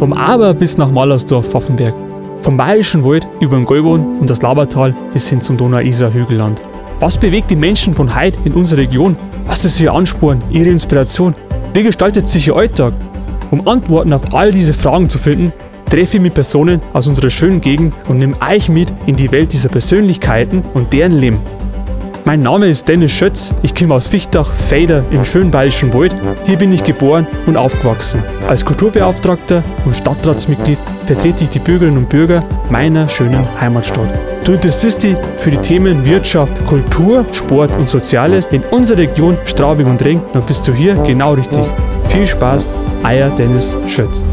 Vom Aber bis nach Malersdorf-Pfaffenberg. Vom Bayerischen Wald über den Gäuboden und das Labertal bis hin zum Donau-Isar-Hügelland. Was bewegt die Menschen von heute in unserer Region? Was ist ihr Ansporn, ihre Inspiration? Wie gestaltet sich ihr Alltag? Um Antworten auf all diese Fragen zu finden, treffe ich mit Personen aus unserer schönen Gegend und nehme euch mit in die Welt dieser Persönlichkeiten und deren Leben. Mein Name ist Dennis Schötz, ich komme aus Fichtach, Feder im schönen Bayerischen Wald. Hier bin ich geboren und aufgewachsen. Als Kulturbeauftragter und Stadtratsmitglied vertrete ich die Bürgerinnen und Bürger meiner schönen Heimatstadt. Du interessierst dich für die Themen Wirtschaft, Kultur, Sport und Soziales in unserer Region Straubing und Ring, dann bist du hier genau richtig. Viel Spaß, euer Dennis Schötz.